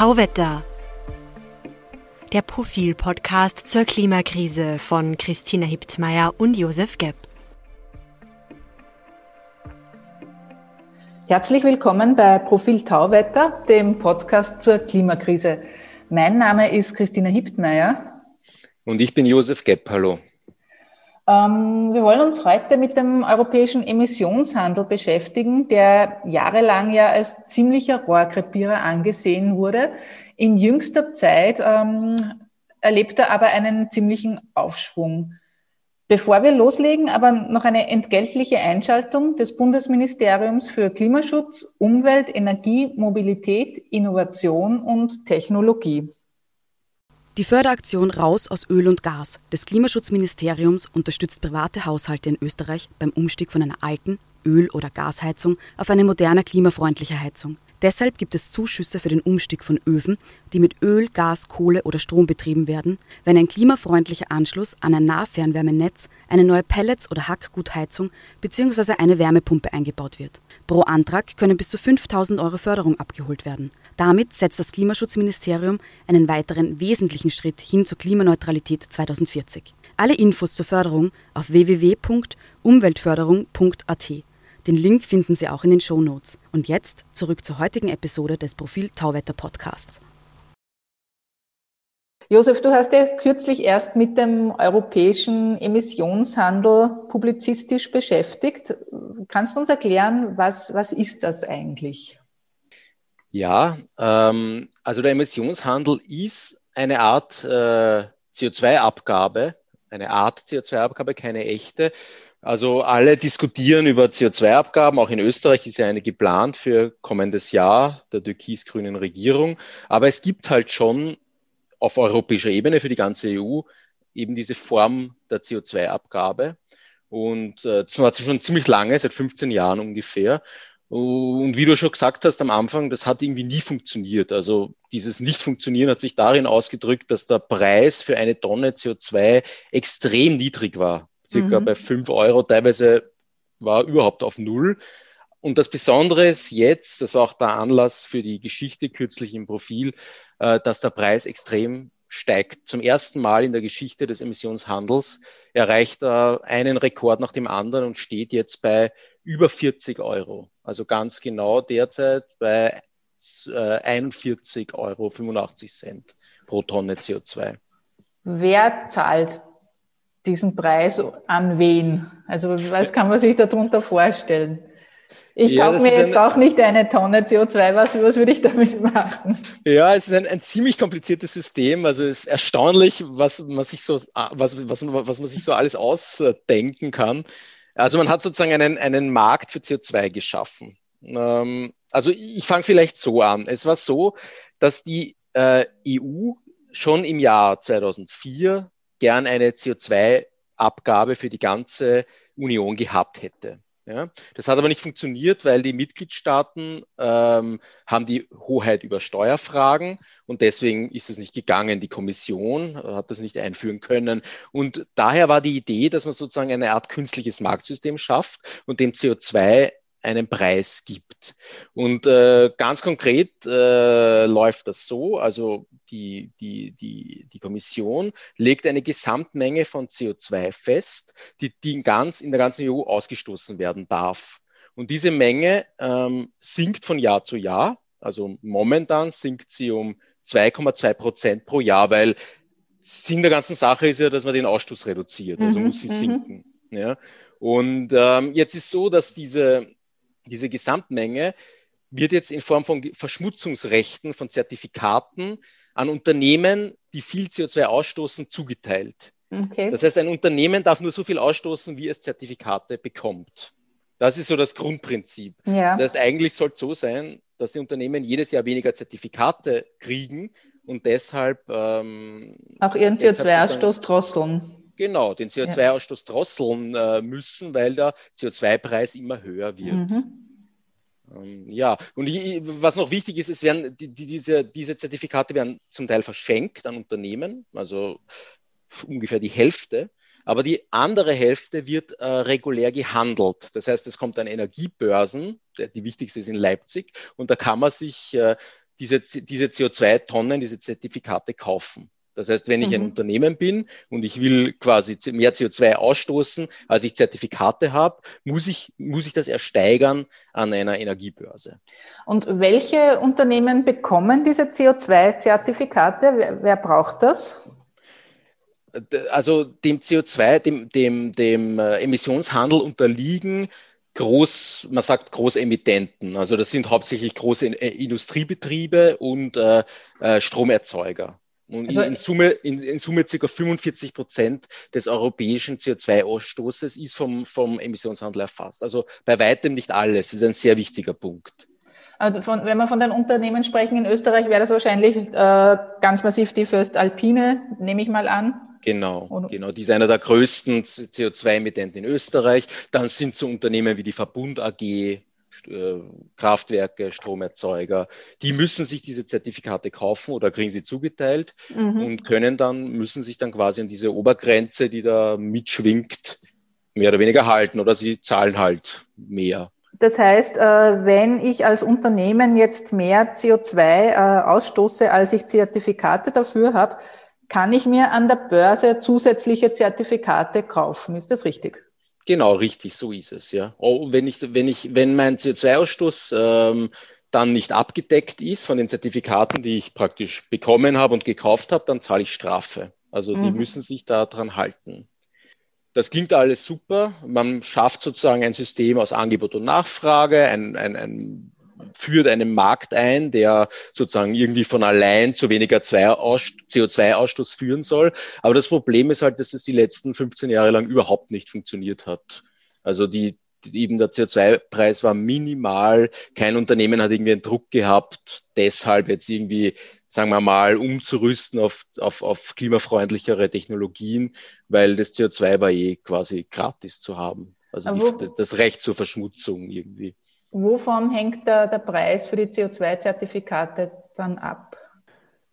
Tauwetter. Der Profil-Podcast zur Klimakrise von Christina Hiptmeier und Josef Gepp. Herzlich willkommen bei Profil Tauwetter, dem Podcast zur Klimakrise. Mein Name ist Christina Hiptmeier. Und ich bin Josef Gepp. Hallo. Ähm, wir wollen uns heute mit dem europäischen Emissionshandel beschäftigen, der jahrelang ja als ziemlicher Rohrkrepierer angesehen wurde. In jüngster Zeit ähm, erlebt er aber einen ziemlichen Aufschwung. Bevor wir loslegen, aber noch eine entgeltliche Einschaltung des Bundesministeriums für Klimaschutz, Umwelt, Energie, Mobilität, Innovation und Technologie. Die Förderaktion Raus aus Öl und Gas des Klimaschutzministeriums unterstützt private Haushalte in Österreich beim Umstieg von einer alten Öl- oder Gasheizung auf eine moderne klimafreundliche Heizung. Deshalb gibt es Zuschüsse für den Umstieg von Öfen, die mit Öl, Gas, Kohle oder Strom betrieben werden, wenn ein klimafreundlicher Anschluss an ein Nahfernwärmenetz, eine neue Pellets- oder Hackgutheizung bzw. eine Wärmepumpe eingebaut wird. Pro Antrag können bis zu 5000 Euro Förderung abgeholt werden. Damit setzt das Klimaschutzministerium einen weiteren wesentlichen Schritt hin zur Klimaneutralität 2040. Alle Infos zur Förderung auf www.umweltförderung.at. Den Link finden Sie auch in den Show Notes. Und jetzt zurück zur heutigen Episode des Profil Tauwetter Podcasts. Josef, du hast ja kürzlich erst mit dem europäischen Emissionshandel publizistisch beschäftigt. Kannst du uns erklären, was, was ist das eigentlich? Ja, ähm, also der Emissionshandel ist eine Art äh, CO2-Abgabe, eine Art CO2-Abgabe, keine echte. Also alle diskutieren über CO2-Abgaben. Auch in Österreich ist ja eine geplant für kommendes Jahr der türkis-grünen Regierung. Aber es gibt halt schon auf europäischer Ebene für die ganze EU eben diese Form der CO2-Abgabe. Und äh, das war schon ziemlich lange, seit 15 Jahren ungefähr. Und wie du schon gesagt hast am Anfang, das hat irgendwie nie funktioniert. Also dieses Nicht-Funktionieren hat sich darin ausgedrückt, dass der Preis für eine Tonne CO2 extrem niedrig war. Circa mhm. bei fünf Euro, teilweise war überhaupt auf Null. Und das Besondere ist jetzt, das war auch der Anlass für die Geschichte kürzlich im Profil, äh, dass der Preis extrem steigt. Zum ersten Mal in der Geschichte des Emissionshandels erreicht er einen Rekord nach dem anderen und steht jetzt bei über 40 Euro. Also ganz genau derzeit bei äh, 41,85 Euro pro Tonne CO2. Wer zahlt diesen Preis an wen? Also was kann man sich darunter vorstellen? Ich ja, kaufe mir jetzt ein, auch nicht eine Tonne CO2. Was, was würde ich damit machen? Ja, es ist ein, ein ziemlich kompliziertes System. Also erstaunlich, was man sich so, was, was, was man sich so alles ausdenken kann. Also man hat sozusagen einen, einen Markt für CO2 geschaffen. Ähm, also ich fange vielleicht so an. Es war so, dass die äh, EU schon im Jahr 2004 gern eine CO2-Abgabe für die ganze Union gehabt hätte. Ja, das hat aber nicht funktioniert, weil die Mitgliedstaaten ähm, haben die Hoheit über Steuerfragen und deswegen ist es nicht gegangen. Die Kommission hat das nicht einführen können. Und daher war die Idee, dass man sozusagen eine Art künstliches Marktsystem schafft und dem CO2 einen Preis gibt. Und äh, ganz konkret äh, läuft das so, also die, die, die, die Kommission legt eine Gesamtmenge von CO2 fest, die, die in, ganz, in der ganzen EU ausgestoßen werden darf. Und diese Menge ähm, sinkt von Jahr zu Jahr. Also momentan sinkt sie um 2,2 Prozent pro Jahr, weil Sinn der ganzen Sache ist ja, dass man den Ausstoß reduziert. Also mhm, muss sie mhm. sinken. Ja. Und ähm, jetzt ist so, dass diese, diese Gesamtmenge wird jetzt in Form von Verschmutzungsrechten, von Zertifikaten an Unternehmen, die viel CO2 ausstoßen, zugeteilt. Okay. Das heißt, ein Unternehmen darf nur so viel ausstoßen, wie es Zertifikate bekommt. Das ist so das Grundprinzip. Ja. Das heißt, eigentlich soll es so sein, dass die Unternehmen jedes Jahr weniger Zertifikate kriegen und deshalb ähm, auch ihren CO2-Ausstoß drosseln. Genau, den CO2-Ausstoß ja. drosseln äh, müssen, weil der CO2-Preis immer höher wird. Mhm. Ähm, ja, und ich, was noch wichtig ist, es werden die, diese, diese Zertifikate werden zum Teil verschenkt an Unternehmen, also ungefähr die Hälfte. Aber die andere Hälfte wird äh, regulär gehandelt. Das heißt, es kommt an Energiebörsen, die wichtigste ist in Leipzig, und da kann man sich äh, diese, diese CO2-Tonnen, diese Zertifikate kaufen. Das heißt, wenn ich ein mhm. Unternehmen bin und ich will quasi mehr CO2 ausstoßen, als ich Zertifikate habe, muss ich, muss ich das ersteigern an einer Energiebörse. Und welche Unternehmen bekommen diese CO2-Zertifikate? Wer, wer, braucht das? Also dem CO2, dem, dem, dem äh, Emissionshandel unterliegen Groß, man sagt Großemittenten. Also das sind hauptsächlich große Industriebetriebe und äh, äh Stromerzeuger. Und also, in, Summe, in, in Summe ca. 45 Prozent des europäischen CO2-Ausstoßes ist vom, vom Emissionshandel erfasst. Also bei weitem nicht alles. Das ist ein sehr wichtiger Punkt. Also von, wenn wir von den Unternehmen sprechen in Österreich, wäre das wahrscheinlich äh, ganz massiv die First Alpine, nehme ich mal an. Genau, genau. Die ist einer der größten CO2-Emittenten in Österreich. Dann sind so Unternehmen wie die Verbund AG, Kraftwerke, Stromerzeuger, die müssen sich diese Zertifikate kaufen oder kriegen sie zugeteilt mhm. und können dann, müssen sich dann quasi an diese Obergrenze, die da mitschwingt, mehr oder weniger halten oder sie zahlen halt mehr. Das heißt, äh, wenn ich als Unternehmen jetzt mehr CO2 äh, ausstoße, als ich Zertifikate dafür habe, kann ich mir an der Börse zusätzliche Zertifikate kaufen. Ist das richtig? Genau, richtig, so ist es, ja. Oh, wenn ich, wenn ich, wenn mein CO2-Ausstoß ähm, dann nicht abgedeckt ist von den Zertifikaten, die ich praktisch bekommen habe und gekauft habe, dann zahle ich Strafe. Also die mhm. müssen sich daran halten. Das klingt alles super. Man schafft sozusagen ein System aus Angebot und Nachfrage, ein, ein, ein führt einen Markt ein, der sozusagen irgendwie von allein zu weniger CO2-Ausstoß führen soll. Aber das Problem ist halt, dass das die letzten 15 Jahre lang überhaupt nicht funktioniert hat. Also die, eben der CO2-Preis war minimal. Kein Unternehmen hat irgendwie einen Druck gehabt, deshalb jetzt irgendwie sagen wir mal, umzurüsten auf, auf, auf klimafreundlichere Technologien, weil das CO2 war eh quasi gratis zu haben. Also die, das Recht zur Verschmutzung irgendwie. Wovon hängt der, der Preis für die CO2-Zertifikate dann ab?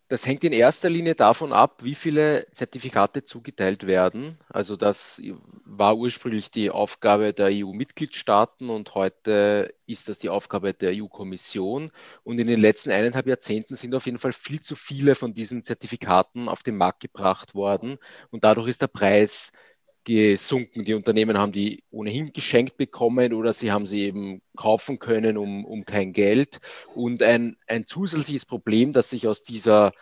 Das hängt in erster Linie davon ab, wie viele Zertifikate zugeteilt werden. Also das war ursprünglich die Aufgabe der EU-Mitgliedstaaten und heute ist das die Aufgabe der EU-Kommission. Und in den letzten eineinhalb Jahrzehnten sind auf jeden Fall viel zu viele von diesen Zertifikaten auf den Markt gebracht worden. Und dadurch ist der Preis gesunken. Die Unternehmen haben die ohnehin geschenkt bekommen oder sie haben sie eben kaufen können um, um kein Geld. Und ein, ein zusätzliches Problem, das sich aus dieser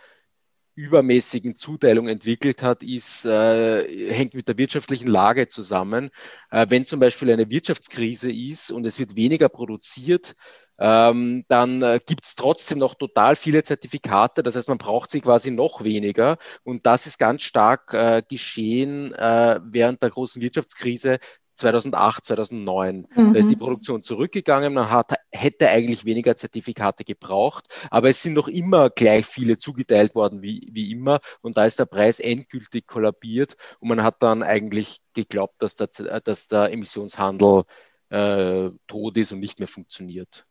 übermäßigen Zuteilung entwickelt hat, ist, äh, hängt mit der wirtschaftlichen Lage zusammen. Äh, wenn zum Beispiel eine Wirtschaftskrise ist und es wird weniger produziert, ähm, dann äh, gibt es trotzdem noch total viele Zertifikate. Das heißt, man braucht sie quasi noch weniger. Und das ist ganz stark äh, geschehen äh, während der großen Wirtschaftskrise 2008, 2009. Mhm. Da ist die Produktion zurückgegangen. Man hat, hätte eigentlich weniger Zertifikate gebraucht, aber es sind noch immer gleich viele zugeteilt worden wie, wie immer. Und da ist der Preis endgültig kollabiert und man hat dann eigentlich geglaubt, dass der, dass der Emissionshandel äh, tot ist und nicht mehr funktioniert.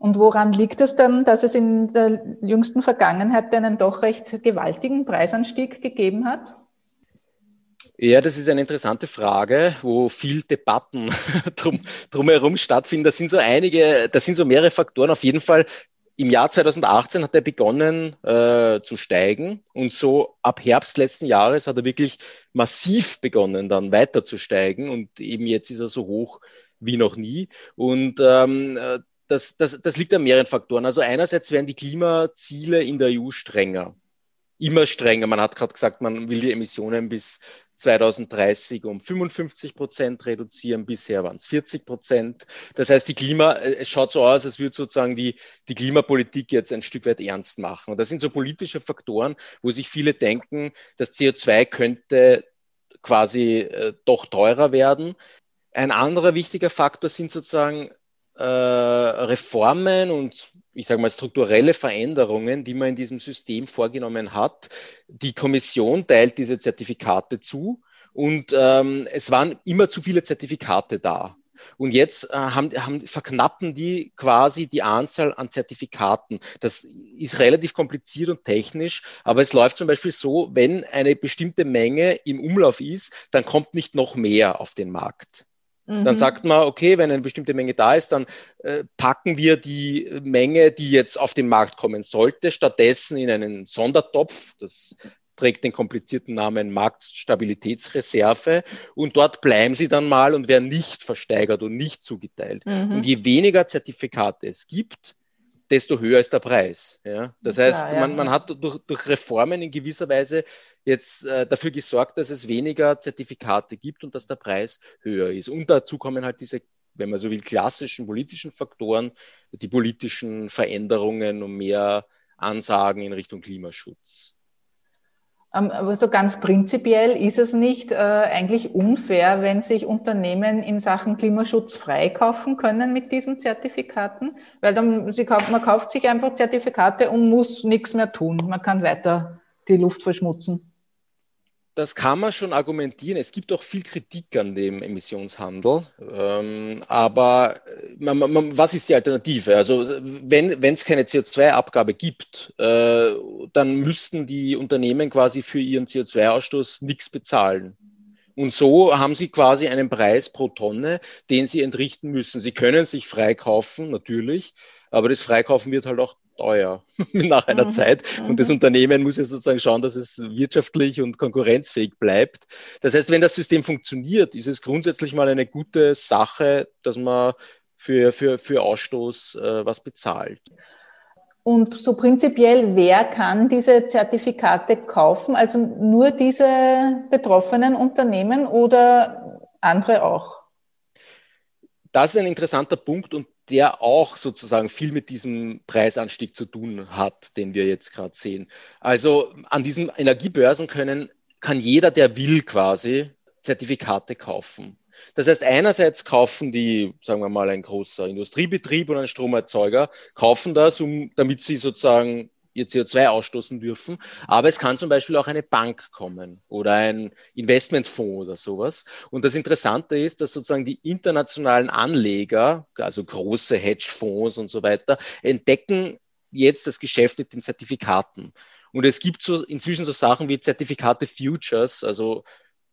Und woran liegt es dann, dass es in der jüngsten Vergangenheit einen doch recht gewaltigen Preisanstieg gegeben hat? Ja, das ist eine interessante Frage, wo viel Debatten drum, drumherum stattfinden. Das sind so einige, das sind so mehrere Faktoren. Auf jeden Fall im Jahr 2018 hat er begonnen äh, zu steigen und so ab Herbst letzten Jahres hat er wirklich massiv begonnen, dann weiter zu steigen und eben jetzt ist er so hoch wie noch nie. Und ähm, das, das, das liegt an mehreren Faktoren. Also einerseits werden die Klimaziele in der EU strenger. Immer strenger. Man hat gerade gesagt, man will die Emissionen bis 2030 um 55 Prozent reduzieren. Bisher waren es 40 Prozent. Das heißt, die Klima, es schaut so aus, als würde sozusagen die, die Klimapolitik jetzt ein Stück weit ernst machen. Und das sind so politische Faktoren, wo sich viele denken, das CO2 könnte quasi äh, doch teurer werden. Ein anderer wichtiger Faktor sind sozusagen äh, Reformen und ich sage mal strukturelle Veränderungen, die man in diesem System vorgenommen hat. Die Kommission teilt diese Zertifikate zu und ähm, es waren immer zu viele Zertifikate da. Und jetzt äh, haben, haben, verknappen die quasi die Anzahl an Zertifikaten. Das ist relativ kompliziert und technisch, aber es läuft zum Beispiel so, wenn eine bestimmte Menge im Umlauf ist, dann kommt nicht noch mehr auf den Markt. Dann mhm. sagt man, okay, wenn eine bestimmte Menge da ist, dann äh, packen wir die Menge, die jetzt auf den Markt kommen sollte, stattdessen in einen Sondertopf. Das trägt den komplizierten Namen Marktstabilitätsreserve und dort bleiben sie dann mal und werden nicht versteigert und nicht zugeteilt. Mhm. Und je weniger Zertifikate es gibt, desto höher ist der Preis. Ja? Das heißt, ja, ja. Man, man, hat durch, durch, Reformen in gewisser Weise jetzt äh, dafür gesorgt, dass es weniger Zertifikate gibt und dass der Preis höher ist. Und dazu kommen halt diese, wenn man so will, klassischen politischen Faktoren, die politischen Veränderungen und mehr Ansagen in Richtung Klimaschutz. Ähm, aber so ganz prinzipiell ist es nicht äh, eigentlich unfair, wenn sich Unternehmen in Sachen Klimaschutz freikaufen können mit diesen Zertifikaten, weil dann kauft, man kauft sich einfach Zertifikate und muss nichts mehr tun. Man kann weiter die Luft verschmutzen das kann man schon argumentieren. Es gibt auch viel Kritik an dem Emissionshandel. Ähm, aber man, man, was ist die Alternative? Also wenn es keine CO2-Abgabe gibt, äh, dann müssten die Unternehmen quasi für ihren CO2-Ausstoß nichts bezahlen. Und so haben sie quasi einen Preis pro Tonne, den sie entrichten müssen. Sie können sich freikaufen, natürlich, aber das Freikaufen wird halt auch teuer nach einer mhm. Zeit. Und das mhm. Unternehmen muss ja sozusagen schauen, dass es wirtschaftlich und konkurrenzfähig bleibt. Das heißt, wenn das System funktioniert, ist es grundsätzlich mal eine gute Sache, dass man für, für, für Ausstoß äh, was bezahlt. Und so prinzipiell, wer kann diese Zertifikate kaufen? Also nur diese betroffenen Unternehmen oder andere auch? Das ist ein interessanter Punkt und der auch sozusagen viel mit diesem Preisanstieg zu tun hat, den wir jetzt gerade sehen. Also an diesen Energiebörsen können, kann jeder, der will, quasi Zertifikate kaufen. Das heißt, einerseits kaufen die, sagen wir mal, ein großer Industriebetrieb und ein Stromerzeuger, kaufen das, um, damit sie sozusagen ihr CO2 ausstoßen dürfen. Aber es kann zum Beispiel auch eine Bank kommen oder ein Investmentfonds oder sowas. Und das Interessante ist, dass sozusagen die internationalen Anleger, also große Hedgefonds und so weiter, entdecken jetzt das Geschäft mit den Zertifikaten. Und es gibt so inzwischen so Sachen wie Zertifikate Futures, also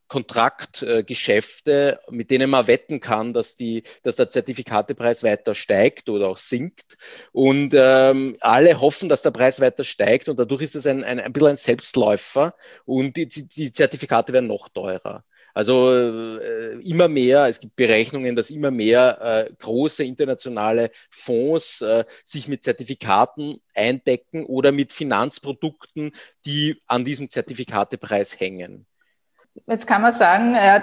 Kontraktgeschäfte, äh, mit denen man wetten kann, dass, die, dass der Zertifikatepreis weiter steigt oder auch sinkt. Und ähm, alle hoffen, dass der Preis weiter steigt und dadurch ist es ein, ein, ein bisschen ein Selbstläufer und die, die Zertifikate werden noch teurer. Also äh, immer mehr, es gibt Berechnungen, dass immer mehr äh, große internationale Fonds äh, sich mit Zertifikaten eindecken oder mit Finanzprodukten, die an diesem Zertifikatepreis hängen. Jetzt kann man sagen, ja,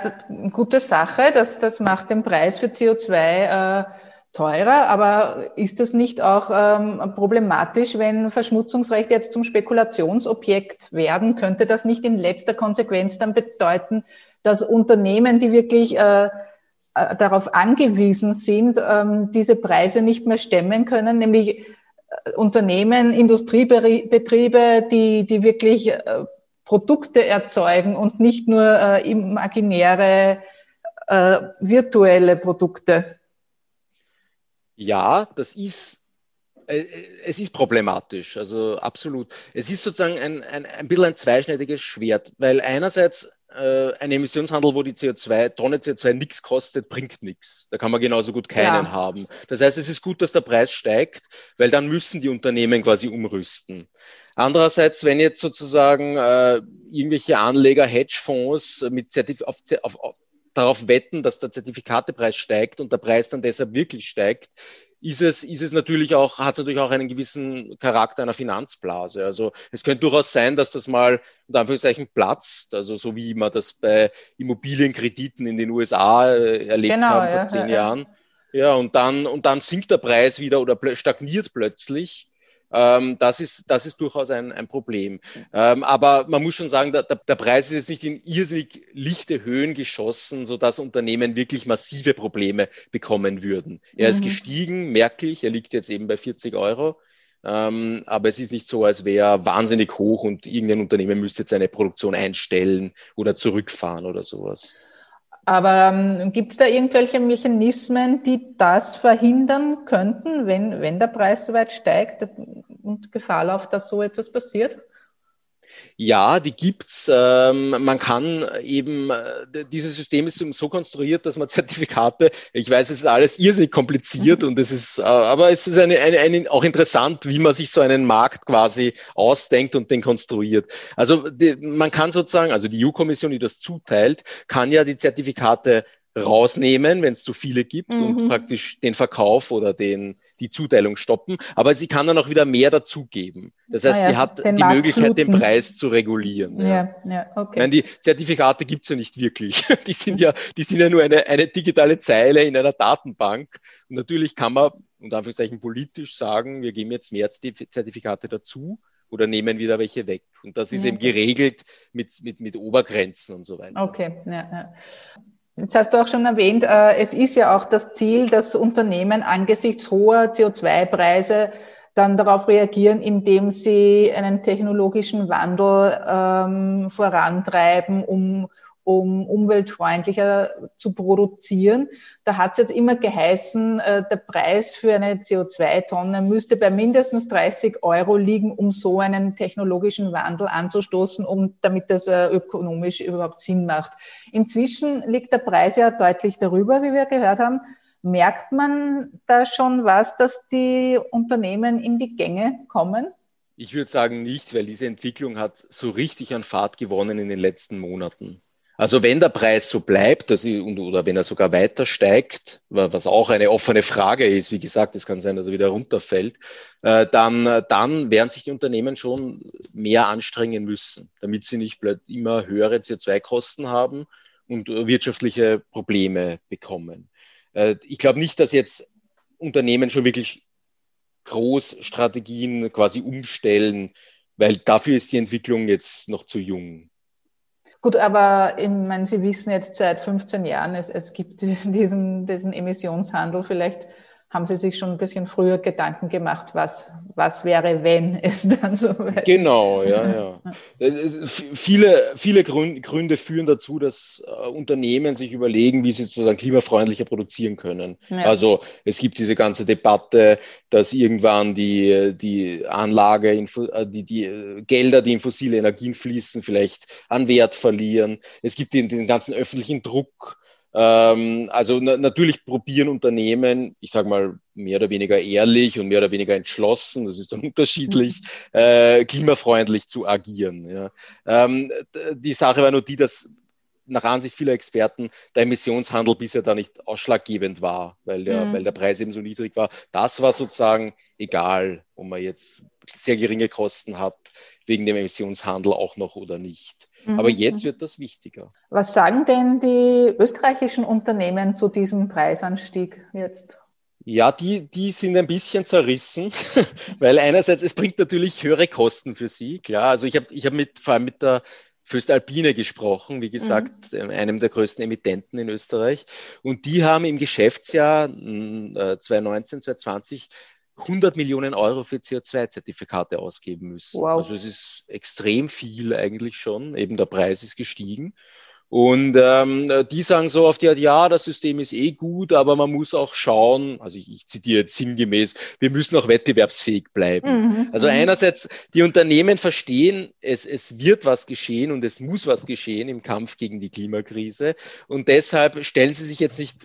gute Sache, das, das macht den Preis für CO2 äh, teurer, aber ist das nicht auch ähm, problematisch, wenn Verschmutzungsrechte jetzt zum Spekulationsobjekt werden? Könnte das nicht in letzter Konsequenz dann bedeuten, dass Unternehmen, die wirklich äh, äh darauf angewiesen sind, ähm, diese Preise nicht mehr stemmen können, nämlich äh, Unternehmen, Industriebetriebe, die, die wirklich äh, Produkte erzeugen und nicht nur äh, imaginäre äh, virtuelle Produkte. Ja, das ist es ist problematisch, also absolut. Es ist sozusagen ein, ein, ein bisschen ein zweischneidiges Schwert, weil einerseits äh, ein Emissionshandel, wo die CO2, Tonne CO2 nichts kostet, bringt nichts. Da kann man genauso gut keinen ja. haben. Das heißt, es ist gut, dass der Preis steigt, weil dann müssen die Unternehmen quasi umrüsten. Andererseits, wenn jetzt sozusagen äh, irgendwelche Anleger, Hedgefonds mit Zertif auf, auf, auf, darauf wetten, dass der Zertifikatepreis steigt und der Preis dann deshalb wirklich steigt, ist es, ist es natürlich auch, hat es natürlich auch einen gewissen Charakter einer Finanzblase. Also es könnte durchaus sein, dass das mal unter Anführungszeichen platzt, also so wie man das bei Immobilienkrediten in den USA äh, erlebt genau, haben vor ja, zehn ja, Jahren. Ja, und dann, und dann sinkt der Preis wieder oder stagniert plötzlich. Ähm, das, ist, das ist durchaus ein, ein Problem. Ähm, aber man muss schon sagen, der, der, Preis ist jetzt nicht in irrsinnig lichte Höhen geschossen, sodass Unternehmen wirklich massive Probleme bekommen würden. Er mhm. ist gestiegen, merklich, er liegt jetzt eben bei 40 Euro. Ähm, aber es ist nicht so, als wäre er wahnsinnig hoch und irgendein Unternehmen müsste jetzt seine Produktion einstellen oder zurückfahren oder sowas. Aber ähm, gibt es da irgendwelche Mechanismen, die das verhindern könnten, wenn, wenn der Preis so weit steigt und Gefahr läuft, dass so etwas passiert? Ja, die gibt's. Ähm, man kann eben, äh, dieses System ist so konstruiert, dass man Zertifikate, ich weiß, es ist alles irrsinnig kompliziert mhm. und es ist, äh, aber es ist eine, eine, eine, auch interessant, wie man sich so einen Markt quasi ausdenkt und den konstruiert. Also die, man kann sozusagen, also die EU-Kommission, die das zuteilt, kann ja die Zertifikate rausnehmen, wenn es zu viele gibt mhm. und praktisch den Verkauf oder den, die Zuteilung stoppen. Aber sie kann dann auch wieder mehr dazugeben. Das heißt, ah ja, sie hat die Möglichkeit, fluten. den Preis zu regulieren. Ja, ja, ja okay. Meine, die Zertifikate gibt's ja nicht wirklich. Die sind ja, die sind ja nur eine, eine digitale Zeile in einer Datenbank. Und natürlich kann man, unter Anführungszeichen politisch sagen, wir geben jetzt mehr Zertifikate dazu oder nehmen wieder welche weg. Und das ist ja. eben geregelt mit, mit, mit Obergrenzen und so weiter. Okay, ja, ja. Jetzt hast du auch schon erwähnt, äh, es ist ja auch das Ziel, dass Unternehmen angesichts hoher CO2-Preise dann darauf reagieren, indem sie einen technologischen Wandel ähm, vorantreiben, um, um umweltfreundlicher zu produzieren. Da hat es jetzt immer geheißen, äh, der Preis für eine CO2-Tonne müsste bei mindestens 30 Euro liegen, um so einen technologischen Wandel anzustoßen, um, damit das äh, ökonomisch überhaupt Sinn macht. Inzwischen liegt der Preis ja deutlich darüber, wie wir gehört haben. Merkt man da schon was, dass die Unternehmen in die Gänge kommen? Ich würde sagen nicht, weil diese Entwicklung hat so richtig an Fahrt gewonnen in den letzten Monaten. Also wenn der Preis so bleibt dass ich, oder wenn er sogar weiter steigt, was auch eine offene Frage ist, wie gesagt, es kann sein, dass er wieder runterfällt, äh, dann, dann werden sich die Unternehmen schon mehr anstrengen müssen, damit sie nicht immer höhere CO2-Kosten haben und wirtschaftliche Probleme bekommen. Äh, ich glaube nicht, dass jetzt Unternehmen schon wirklich Großstrategien quasi umstellen, weil dafür ist die Entwicklung jetzt noch zu jung. Gut, aber ich meine, Sie wissen jetzt seit 15 Jahren, es, es gibt diesen, diesen Emissionshandel. Vielleicht haben Sie sich schon ein bisschen früher Gedanken gemacht, was, was wäre, wenn es dann so wäre? Genau, ja, ja. viele, viele Gründe führen dazu, dass äh, Unternehmen sich überlegen, wie sie sozusagen klimafreundlicher produzieren können. Ja. Also es gibt diese ganze Debatte, dass irgendwann die, die Anlage, äh, die, die äh, Gelder, die in fossile Energien fließen, vielleicht an Wert verlieren. Es gibt den, den ganzen öffentlichen Druck, ähm, also na, natürlich probieren Unternehmen, ich sage mal, mehr oder weniger ehrlich und mehr oder weniger entschlossen, das ist dann unterschiedlich, äh, klimafreundlich zu agieren. Ja. Ähm, die Sache war nur die, dass nach Ansicht vieler Experten der Emissionshandel bisher da nicht ausschlaggebend war, weil der, mhm. weil der Preis eben so niedrig war. Das war sozusagen egal, ob man jetzt sehr geringe Kosten hat, wegen dem Emissionshandel auch noch oder nicht. Aber mhm. jetzt wird das wichtiger. Was sagen denn die österreichischen Unternehmen zu diesem Preisanstieg jetzt? Ja, die, die sind ein bisschen zerrissen, weil einerseits, es bringt natürlich höhere Kosten für sie, klar. Also ich habe ich hab mit, vor allem mit der Föstalpine gesprochen, wie gesagt, mhm. einem der größten Emittenten in Österreich. Und die haben im Geschäftsjahr 2019, hm, 2020 äh, 100 Millionen Euro für CO2-Zertifikate ausgeben müssen. Wow. Also es ist extrem viel eigentlich schon. Eben der Preis ist gestiegen. Und ähm, die sagen so oft, ja, ja, das System ist eh gut, aber man muss auch schauen, also ich, ich zitiere jetzt sinngemäß, wir müssen auch wettbewerbsfähig bleiben. Mhm. Also einerseits, die Unternehmen verstehen, es, es wird was geschehen und es muss was geschehen im Kampf gegen die Klimakrise. Und deshalb stellen sie sich jetzt nicht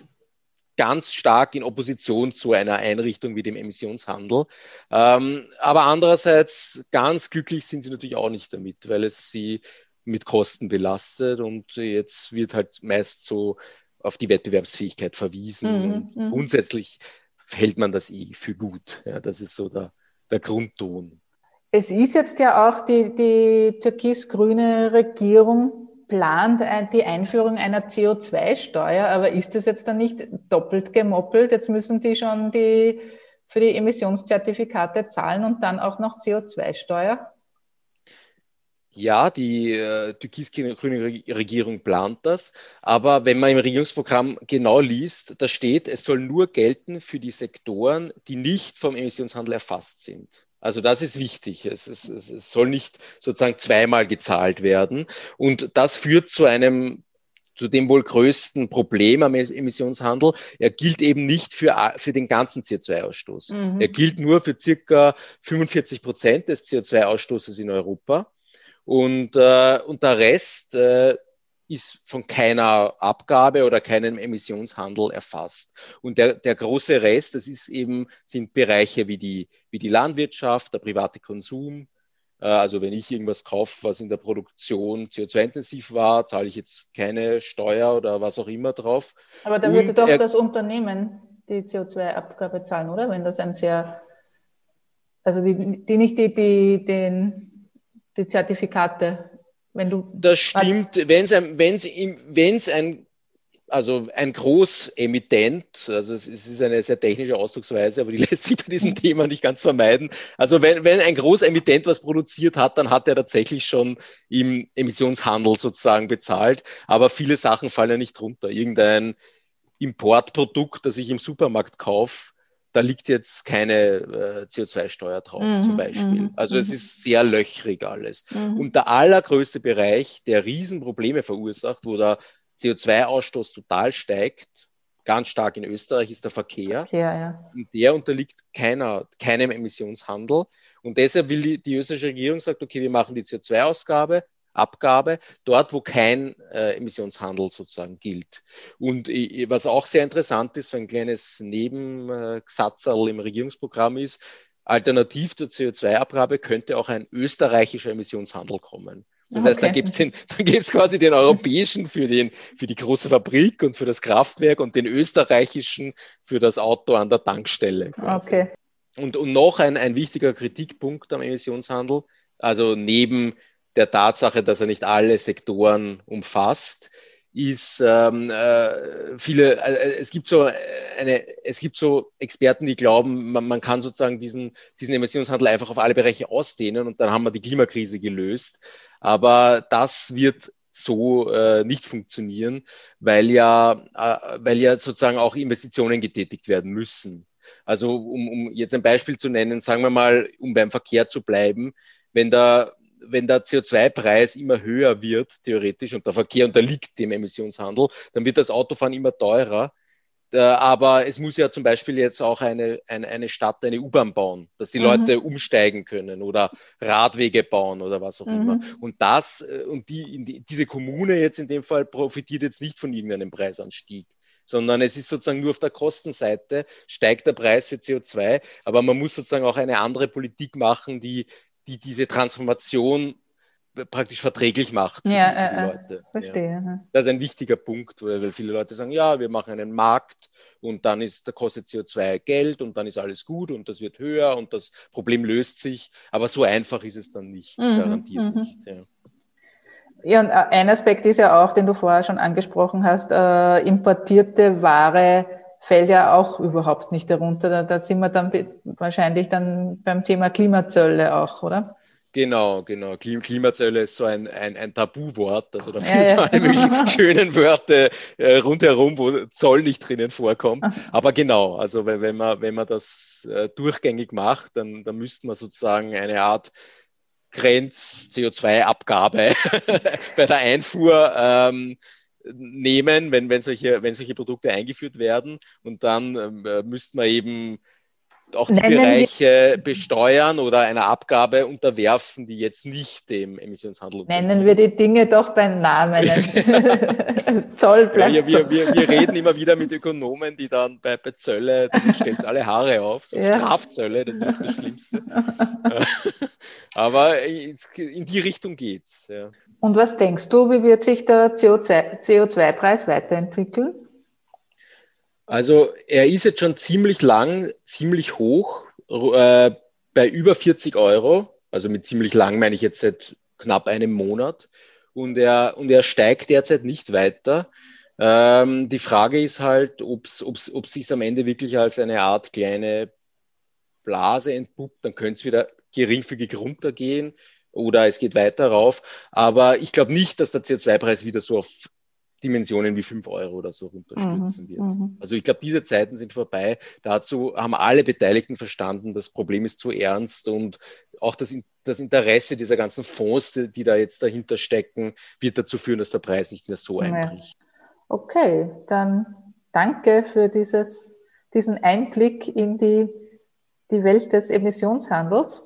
ganz stark in Opposition zu einer Einrichtung wie dem Emissionshandel. Ähm, aber andererseits ganz glücklich sind sie natürlich auch nicht damit, weil es sie mit Kosten belastet und jetzt wird halt meist so auf die Wettbewerbsfähigkeit verwiesen. Mhm, mhm. grundsätzlich hält man das eh für gut. Ja, das ist so der, der Grundton. Es ist jetzt ja auch die, die türkis-grüne Regierung plant die Einführung einer CO2-Steuer, aber ist das jetzt dann nicht doppelt gemoppelt? Jetzt müssen die schon die für die Emissionszertifikate zahlen und dann auch noch CO2-Steuer? Ja, die äh, türkis-grüne Regierung plant das. Aber wenn man im Regierungsprogramm genau liest, da steht, es soll nur gelten für die Sektoren, die nicht vom Emissionshandel erfasst sind. Also das ist wichtig. Es, es, es soll nicht sozusagen zweimal gezahlt werden. Und das führt zu einem zu dem wohl größten Problem am Emissionshandel. Er gilt eben nicht für, für den ganzen CO2-Ausstoß. Mhm. Er gilt nur für circa 45 Prozent des CO2-Ausstoßes in Europa. Und, äh, und der Rest äh, ist von keiner Abgabe oder keinem Emissionshandel erfasst. Und der, der große Rest, das ist eben, sind Bereiche wie die, wie die Landwirtschaft, der private Konsum. Äh, also wenn ich irgendwas kaufe, was in der Produktion CO2-intensiv war, zahle ich jetzt keine Steuer oder was auch immer drauf. Aber da würde doch das Unternehmen die CO2-Abgabe zahlen, oder? Wenn das ein sehr, also die, die nicht die, die, den, die Zertifikate wenn du das stimmt, wenn es ein, wenn's, wenn's ein, also ein Großemittent, also es ist eine sehr technische Ausdrucksweise, aber die lässt sich bei diesem Thema nicht ganz vermeiden. Also wenn, wenn ein Großemittent was produziert hat, dann hat er tatsächlich schon im Emissionshandel sozusagen bezahlt, aber viele Sachen fallen ja nicht drunter. Irgendein Importprodukt, das ich im Supermarkt kaufe, da liegt jetzt keine äh, CO2-Steuer drauf mhm, zum Beispiel. Mhm, also es mhm. ist sehr löchrig alles. Mhm. Und der allergrößte Bereich, der Riesenprobleme verursacht, wo der CO2-Ausstoß total steigt, ganz stark in Österreich, ist der Verkehr. Verkehr ja. Und der unterliegt keiner, keinem Emissionshandel. Und deshalb will die, die österreichische Regierung sagt, okay, wir machen die CO2-Ausgabe, Abgabe, dort, wo kein äh, Emissionshandel sozusagen gilt. Und äh, was auch sehr interessant ist, so ein kleines Nebensatzerl im Regierungsprogramm ist, alternativ zur CO2-Abgabe könnte auch ein österreichischer Emissionshandel kommen. Das okay. heißt, da gibt es da gibt's quasi den europäischen für, den, für die große Fabrik und für das Kraftwerk und den österreichischen für das Auto an der Tankstelle. Quasi. Okay. Und, und noch ein, ein wichtiger Kritikpunkt am Emissionshandel, also neben der Tatsache, dass er nicht alle Sektoren umfasst, ist ähm, äh, viele, äh, es gibt so eine, es gibt so Experten, die glauben, man, man kann sozusagen diesen, diesen Emissionshandel einfach auf alle Bereiche ausdehnen und dann haben wir die Klimakrise gelöst. Aber das wird so äh, nicht funktionieren, weil ja, äh, weil ja sozusagen auch Investitionen getätigt werden müssen. Also um, um jetzt ein Beispiel zu nennen, sagen wir mal, um beim Verkehr zu bleiben, wenn da wenn der CO2-Preis immer höher wird, theoretisch, und der Verkehr unterliegt dem Emissionshandel, dann wird das Autofahren immer teurer. Aber es muss ja zum Beispiel jetzt auch eine, eine, eine Stadt eine U-Bahn bauen, dass die mhm. Leute umsteigen können oder Radwege bauen oder was auch mhm. immer. Und das, äh, und die, diese Kommune jetzt in dem Fall profitiert jetzt nicht von irgendeinem Preisanstieg sondern es ist sozusagen nur auf der Kostenseite steigt der Preis für CO2, aber man muss sozusagen auch eine andere Politik machen, die die diese Transformation praktisch verträglich macht für ja, die, äh, Leute. Verstehe. Ja. Das ist ein wichtiger Punkt, weil viele Leute sagen, ja, wir machen einen Markt und dann ist, da kostet CO2 Geld und dann ist alles gut und das wird höher und das Problem löst sich. Aber so einfach ist es dann nicht, mhm, garantiert mhm. nicht. Ja. Ja, und äh, ein Aspekt ist ja auch, den du vorher schon angesprochen hast, äh, importierte Ware fällt ja auch überhaupt nicht darunter. Da, da sind wir dann wahrscheinlich dann beim Thema Klimazölle auch, oder? Genau, genau. Klimazölle ist so ein, ein, ein Tabuwort. Also da ja, ja. alle schönen Wörter äh, rundherum, wo Zoll nicht drinnen vorkommt. Aber genau, also wenn, wenn, man, wenn man das äh, durchgängig macht, dann, dann müsste man sozusagen eine Art Grenz-CO2-Abgabe bei der Einfuhr ähm, nehmen, wenn, wenn, solche, wenn solche Produkte eingeführt werden. Und dann äh, müsste man eben auch die Nennen Bereiche besteuern oder einer Abgabe unterwerfen, die jetzt nicht dem Emissionshandel Nennen wir die Dinge doch beim Namen. Zoll bleibt ja, wir, wir, wir, reden immer wieder mit Ökonomen, die dann bei, bei Zölle, stellt alle Haare auf, so ja. Strafzölle, das ist das Schlimmste. Aber in die Richtung geht's. Ja. Und was denkst du, wie wird sich der CO2-Preis weiterentwickeln? Also er ist jetzt schon ziemlich lang, ziemlich hoch, äh, bei über 40 Euro. Also mit ziemlich lang meine ich jetzt seit knapp einem Monat. Und er, und er steigt derzeit nicht weiter. Ähm, die Frage ist halt, ob es sich am Ende wirklich als eine Art kleine Blase entpuppt. Dann könnte es wieder geringfügig runtergehen oder es geht weiter rauf. Aber ich glaube nicht, dass der CO2-Preis wieder so auf Dimensionen wie 5 Euro oder so runterstürzen mhm, wird. Mhm. Also ich glaube, diese Zeiten sind vorbei. Dazu haben alle Beteiligten verstanden, das Problem ist zu ernst und auch das, das Interesse dieser ganzen Fonds, die, die, da jetzt dahinter stecken, wird dazu führen, dass der Preis nicht mehr so einbricht. Okay, dann danke für dieses, diesen Einblick in die, die Welt des Emissionshandels.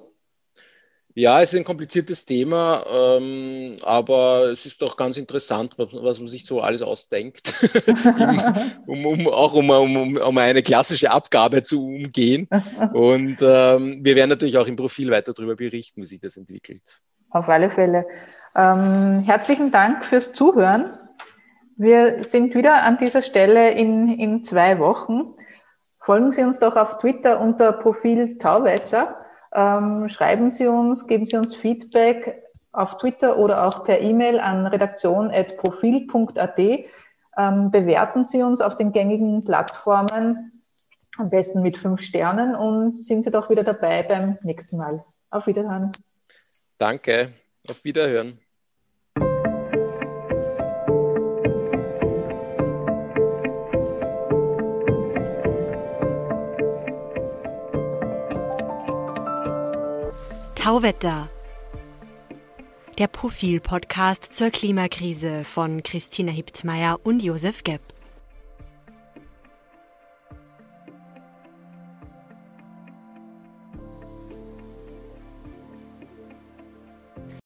Ja, es ist ein kompliziertes Thema, ähm, aber es ist doch ganz interessant, was, was man sich so alles ausdenkt, um, um, auch um, um, um eine klassische Abgabe zu umgehen. Und ähm, wir werden natürlich auch im Profil weiter darüber berichten, wie sich das entwickelt. Auf alle Fälle. Ähm, herzlichen Dank fürs Zuhören. Wir sind wieder an dieser Stelle in, in zwei Wochen. Folgen Sie uns doch auf Twitter unter Profil Tauwetter. Ähm, schreiben Sie uns, geben Sie uns Feedback auf Twitter oder auch per E-Mail an redaktion.profil.at. Ähm, bewerten Sie uns auf den gängigen Plattformen, am besten mit fünf Sternen und sind Sie doch wieder dabei beim nächsten Mal. Auf Wiederhören. Danke, auf Wiederhören. Tauwetter. Der Profil-Podcast zur Klimakrise von Christina Hiptmeier und Josef Gepp.